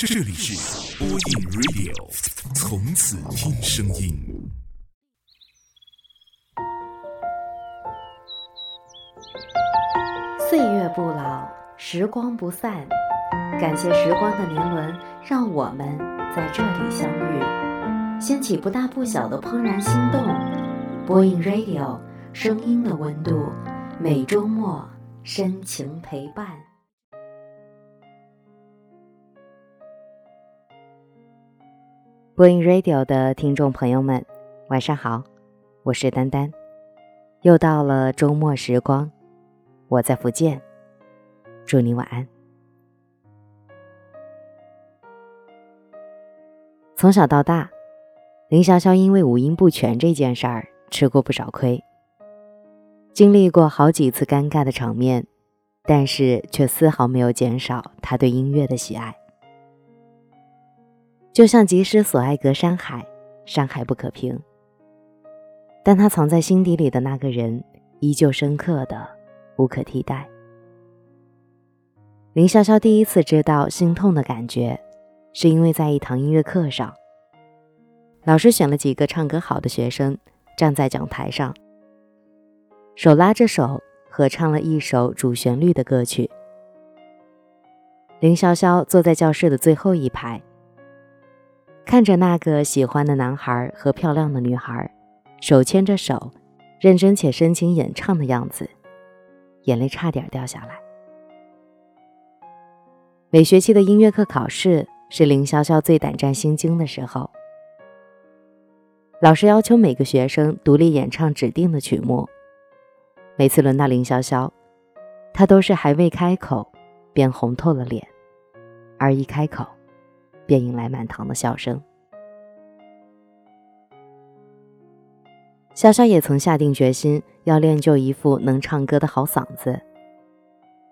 这里是播音 Radio，从此听声音。岁月不老，时光不散。感谢时光的年轮，让我们在这里相遇，掀起不大不小的怦然心动。播音 Radio，声音的温度，每周末深情陪伴。播音 Radio 的听众朋友们，晚上好，我是丹丹。又到了周末时光，我在福建，祝你晚安。从小到大，林潇潇因为五音不全这件事儿吃过不少亏，经历过好几次尴尬的场面，但是却丝毫没有减少他对音乐的喜爱。就像即使所爱隔山海，山海不可平，但他藏在心底里的那个人依旧深刻的无可替代。林潇潇第一次知道心痛的感觉，是因为在一堂音乐课上，老师选了几个唱歌好的学生站在讲台上，手拉着手合唱了一首主旋律的歌曲。林潇潇坐在教室的最后一排。看着那个喜欢的男孩和漂亮的女孩，手牵着手，认真且深情演唱的样子，眼泪差点掉下来。每学期的音乐课考试是林潇潇最胆战心惊的时候。老师要求每个学生独立演唱指定的曲目，每次轮到林潇潇，她都是还未开口，便红透了脸，而一开口。便迎来满堂的笑声。潇潇也曾下定决心要练就一副能唱歌的好嗓子，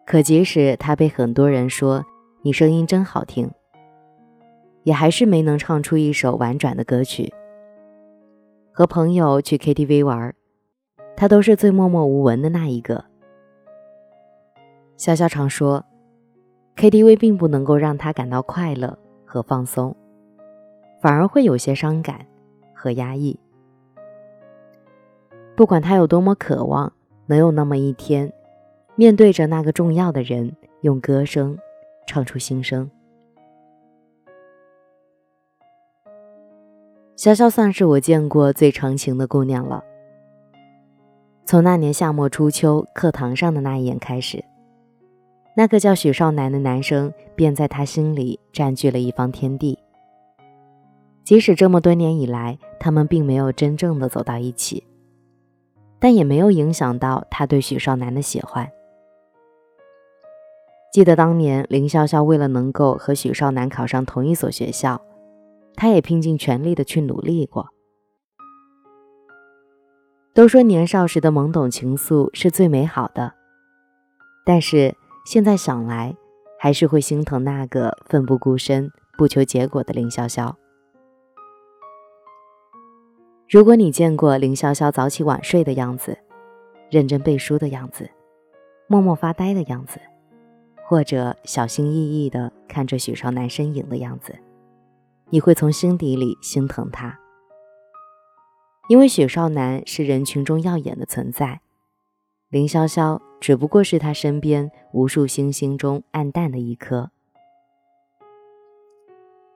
可即使他被很多人说你声音真好听，也还是没能唱出一首婉转的歌曲。和朋友去 KTV 玩，他都是最默默无闻的那一个。潇潇常说，KTV 并不能够让他感到快乐。和放松，反而会有些伤感和压抑。不管他有多么渴望，能有那么一天，面对着那个重要的人，用歌声唱出心声。潇潇算是我见过最长情的姑娘了。从那年夏末初秋课堂上的那一眼开始。那个叫许少南的男生便在他心里占据了一方天地。即使这么多年以来，他们并没有真正的走到一起，但也没有影响到他对许少南的喜欢。记得当年林潇潇为了能够和许少南考上同一所学校，他也拼尽全力的去努力过。都说年少时的懵懂情愫是最美好的，但是。现在想来，还是会心疼那个奋不顾身、不求结果的林潇潇。如果你见过林潇潇早起晚睡的样子，认真背书的样子，默默发呆的样子，或者小心翼翼地看着许少南身影的样子，你会从心底里心疼他，因为许少南是人群中耀眼的存在。林潇潇只不过是他身边无数星星中暗淡的一颗。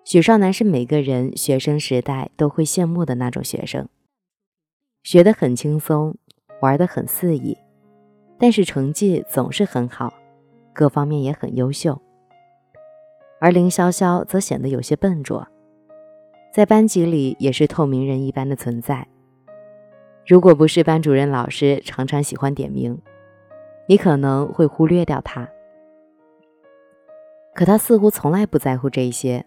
许少南是每个人学生时代都会羡慕的那种学生，学得很轻松，玩得很肆意，但是成绩总是很好，各方面也很优秀。而林潇潇则显得有些笨拙，在班级里也是透明人一般的存在。如果不是班主任老师常常喜欢点名，你可能会忽略掉他。可他似乎从来不在乎这些。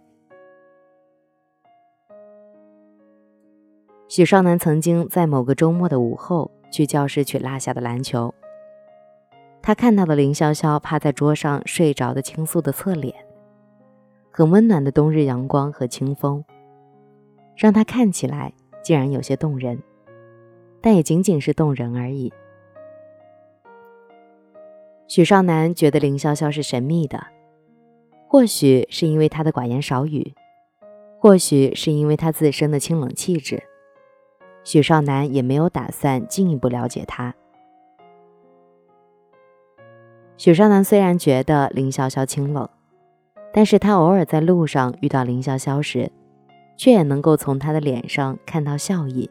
许少南曾经在某个周末的午后去教室取落下的篮球，他看到了林潇潇趴在桌上睡着的倾诉的侧脸，很温暖的冬日阳光和清风，让他看起来竟然有些动人。但也仅仅是动人而已。许少南觉得林潇潇是神秘的，或许是因为他的寡言少语，或许是因为他自身的清冷气质，许少南也没有打算进一步了解他。许少南虽然觉得林潇潇清冷，但是他偶尔在路上遇到林潇潇时，却也能够从他的脸上看到笑意，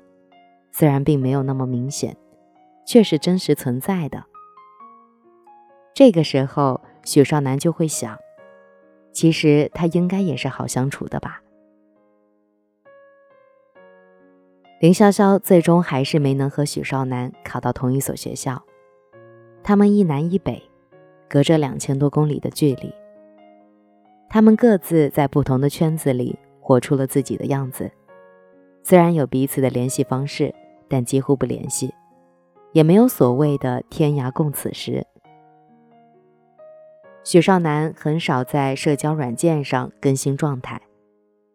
虽然并没有那么明显，却是真实存在的。这个时候，许少南就会想，其实他应该也是好相处的吧。林潇潇最终还是没能和许少南考到同一所学校，他们一南一北，隔着两千多公里的距离。他们各自在不同的圈子里活出了自己的样子，虽然有彼此的联系方式，但几乎不联系，也没有所谓的天涯共此时。许少南很少在社交软件上更新状态，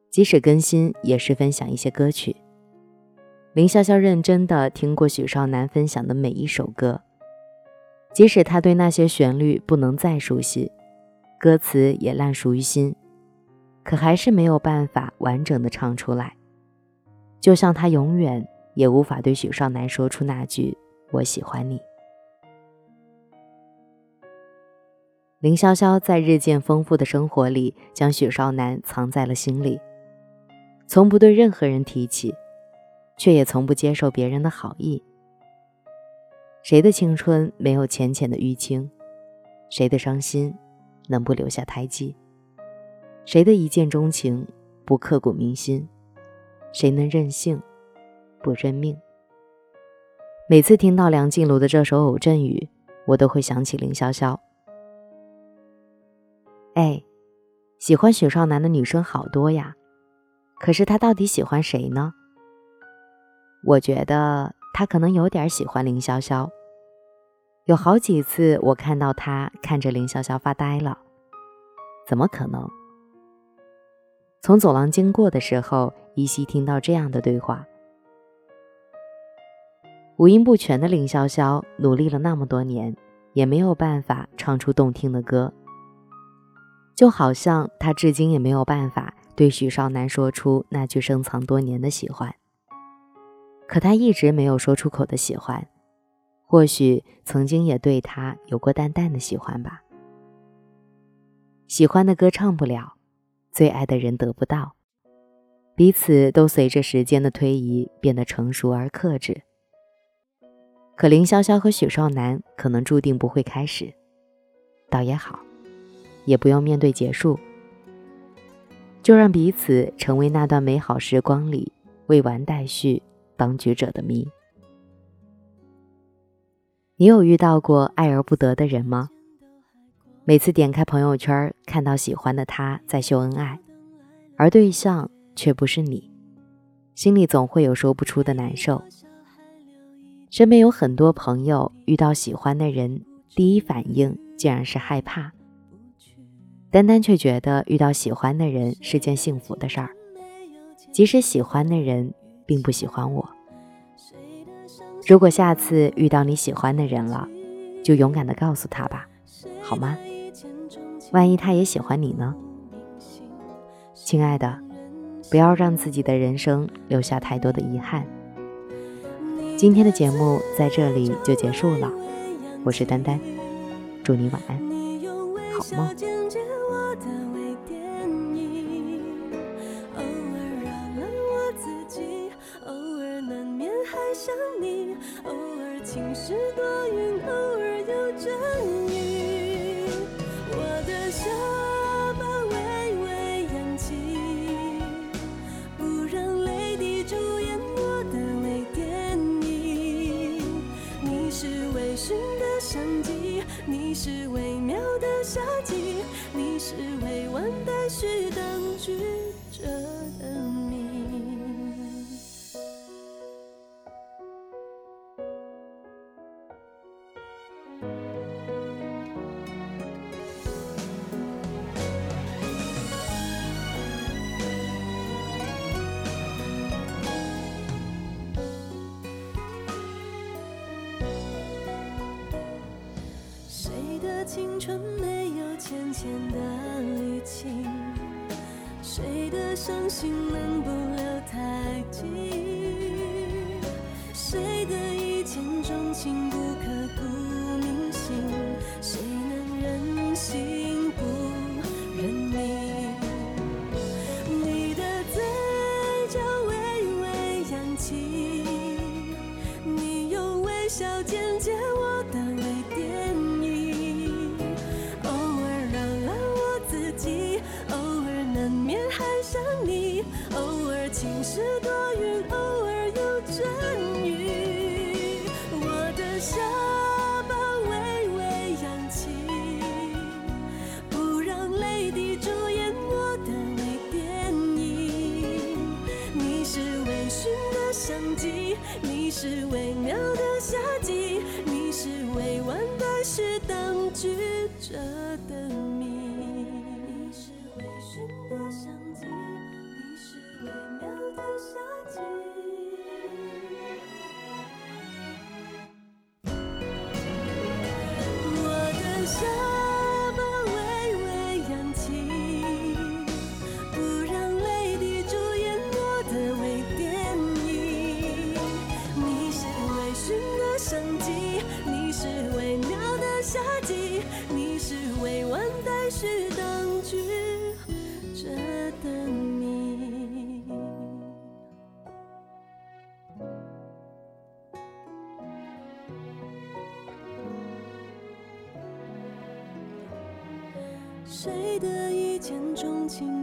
即使更新，也是分享一些歌曲。林潇潇认真的听过许少南分享的每一首歌，即使他对那些旋律不能再熟悉，歌词也烂熟于心，可还是没有办法完整的唱出来。就像他永远也无法对许少南说出那句“我喜欢你”。林潇潇在日渐丰富的生活里，将许少南藏在了心里，从不对任何人提起，却也从不接受别人的好意。谁的青春没有浅浅的淤青？谁的伤心能不留下胎记？谁的一见钟情不刻骨铭心？谁能任性不认命？每次听到梁静茹的这首《偶阵雨》，我都会想起林潇潇。哎，喜欢许少南的女生好多呀，可是他到底喜欢谁呢？我觉得他可能有点喜欢林潇潇。有好几次我看到他看着林潇潇发呆了，怎么可能？从走廊经过的时候，依稀听到这样的对话。五音不全的林潇潇努力了那么多年，也没有办法唱出动听的歌。就好像他至今也没有办法对许少南说出那句深藏多年的喜欢。可他一直没有说出口的喜欢，或许曾经也对他有过淡淡的喜欢吧。喜欢的歌唱不了，最爱的人得不到，彼此都随着时间的推移变得成熟而克制。可林潇潇和许少南可能注定不会开始，倒也好。也不用面对结束，就让彼此成为那段美好时光里未完待续、当局者的谜。你有遇到过爱而不得的人吗？每次点开朋友圈，看到喜欢的他在秀恩爱，而对象却不是你，心里总会有说不出的难受。身边有很多朋友遇到喜欢的人，第一反应竟然是害怕。丹丹却觉得遇到喜欢的人是件幸福的事儿，即使喜欢的人并不喜欢我。如果下次遇到你喜欢的人了，就勇敢的告诉他吧，好吗？万一他也喜欢你呢？亲爱的，不要让自己的人生留下太多的遗憾。今天的节目在这里就结束了，我是丹丹，祝你晚安，好梦。是多云，偶尔有阵是微妙的夏季，你是未完待续等句青春没有浅浅的淤青。谁的伤心能不留太久？谁的一见钟情不刻骨铭心？谁能忍心不认命？你的嘴角微微扬起，你用微笑你是未完待续当局者的你。谁的一见钟情